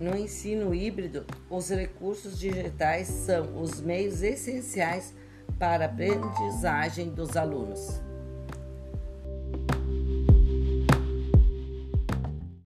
no ensino híbrido, os recursos digitais são os meios essenciais para a aprendizagem dos alunos.